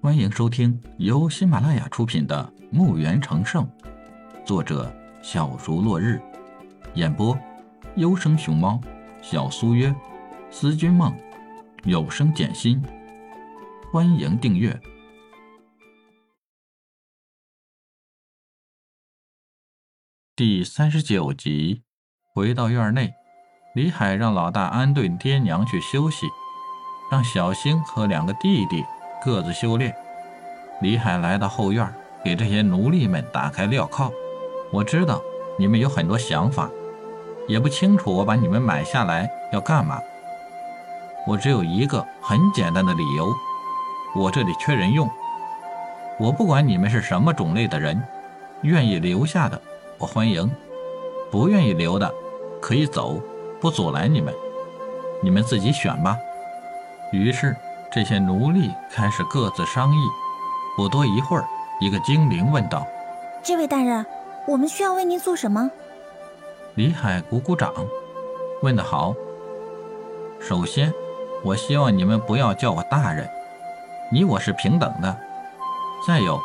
欢迎收听由喜马拉雅出品的《墓园成圣》，作者小竹落日，演播优生熊猫、小苏约、思君梦、有声简心。欢迎订阅第三十九集。回到院内，李海让老大安顿爹娘去休息，让小星和两个弟弟。各自修炼。李海来到后院，给这些奴隶们打开镣铐。我知道你们有很多想法，也不清楚我把你们买下来要干嘛。我只有一个很简单的理由：我这里缺人用。我不管你们是什么种类的人，愿意留下的我欢迎，不愿意留的可以走，不阻拦你们。你们自己选吧。于是。这些奴隶开始各自商议。不多一会儿，一个精灵问道：“这位大人，我们需要为您做什么？”李海鼓鼓掌，问得好。首先，我希望你们不要叫我大人，你我是平等的。再有，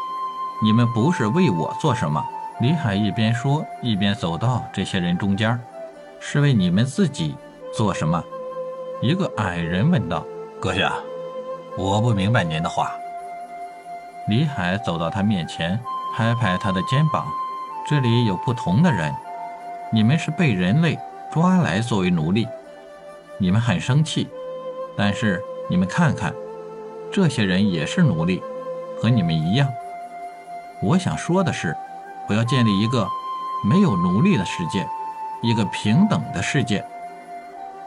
你们不是为我做什么。李海一边说，一边走到这些人中间，是为你们自己做什么？一个矮人问道：“阁下。”我不明白您的话。李海走到他面前，拍拍他的肩膀：“这里有不同的人，你们是被人类抓来作为奴隶，你们很生气。但是你们看看，这些人也是奴隶，和你们一样。我想说的是，我要建立一个没有奴隶的世界，一个平等的世界，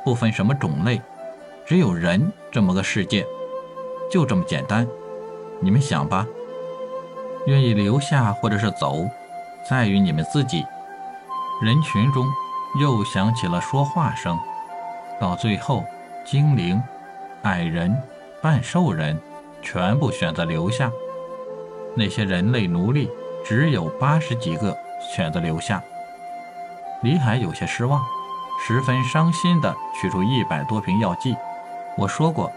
不分什么种类，只有人这么个世界。”就这么简单，你们想吧。愿意留下或者是走，在于你们自己。人群中又响起了说话声，到最后，精灵、矮人、半兽人全部选择留下。那些人类奴隶只有八十几个选择留下。李海有些失望，十分伤心地取出一百多瓶药剂。我说过。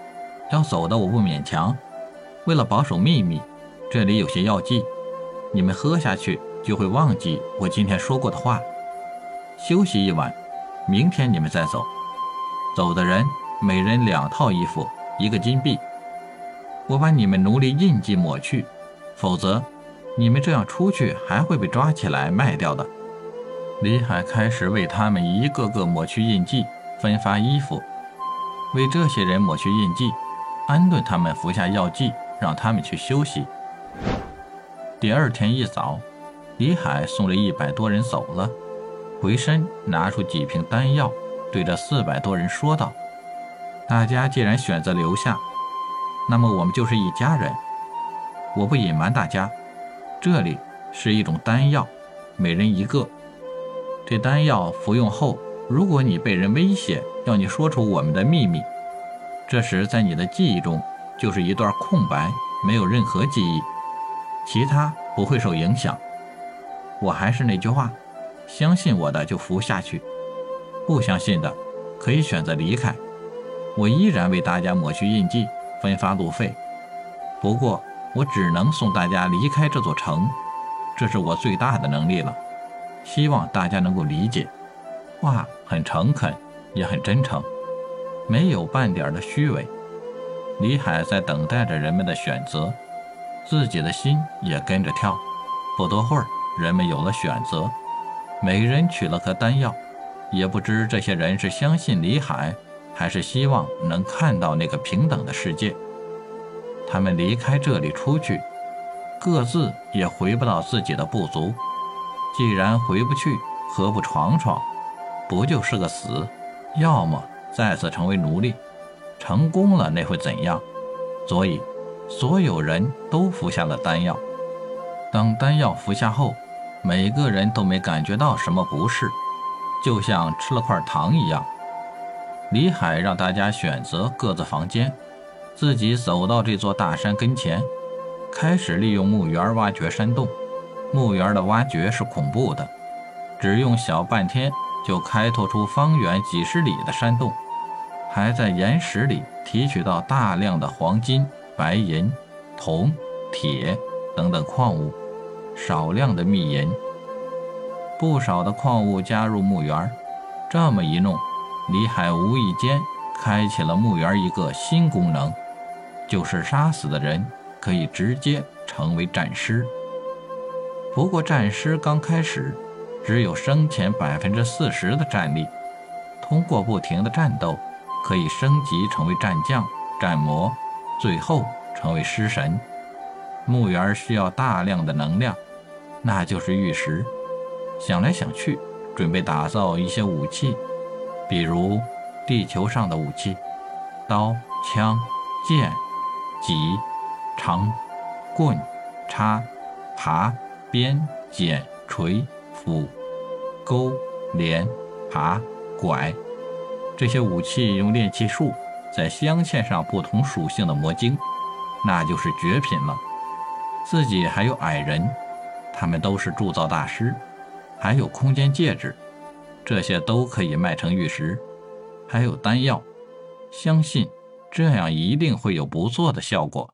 要走的我不勉强，为了保守秘密，这里有些药剂，你们喝下去就会忘记我今天说过的话。休息一晚，明天你们再走。走的人每人两套衣服，一个金币。我把你们奴隶印记抹去，否则你们这样出去还会被抓起来卖掉的。李海开始为他们一个个抹去印记，分发衣服，为这些人抹去印记。安顿他们服下药剂，让他们去休息。第二天一早，李海送了一百多人走了，回身拿出几瓶丹药，对着四百多人说道：“大家既然选择留下，那么我们就是一家人。我不隐瞒大家，这里是一种丹药，每人一个。这丹药服用后，如果你被人威胁，要你说出我们的秘密。”这时，在你的记忆中就是一段空白，没有任何记忆，其他不会受影响。我还是那句话，相信我的就服下去，不相信的可以选择离开。我依然为大家抹去印记，分发路费。不过，我只能送大家离开这座城，这是我最大的能力了。希望大家能够理解。话很诚恳，也很真诚。没有半点的虚伪，李海在等待着人们的选择，自己的心也跟着跳。不多会儿，人们有了选择，每人取了颗丹药，也不知这些人是相信李海，还是希望能看到那个平等的世界。他们离开这里出去，各自也回不到自己的部族。既然回不去，何不闯闯？不就是个死？要么……再次成为奴隶，成功了那会怎样？所以，所有人都服下了丹药。当丹药服下后，每个人都没感觉到什么不适，就像吃了块糖一样。李海让大家选择各自房间，自己走到这座大山跟前，开始利用墓园挖掘山洞。墓园的挖掘是恐怖的，只用小半天。就开拓出方圆几十里的山洞，还在岩石里提取到大量的黄金、白银、铜、铁等等矿物，少量的秘银。不少的矿物加入墓园，这么一弄，李海无意间开启了墓园一个新功能，就是杀死的人可以直接成为战尸。不过战尸刚开始，只有生前百分之四十的战力，通过不停的战斗，可以升级成为战将、战魔，最后成为尸神。墓园需要大量的能量，那就是玉石。想来想去，准备打造一些武器，比如地球上的武器：刀、枪、剑、戟、长、棍、叉、耙、鞭、剪、锤、斧、钩、镰、耙、拐。这些武器用炼器术在镶嵌上不同属性的魔晶，那就是绝品了。自己还有矮人，他们都是铸造大师。还有空间戒指，这些都可以卖成玉石。还有丹药，相信这样一定会有不错的效果。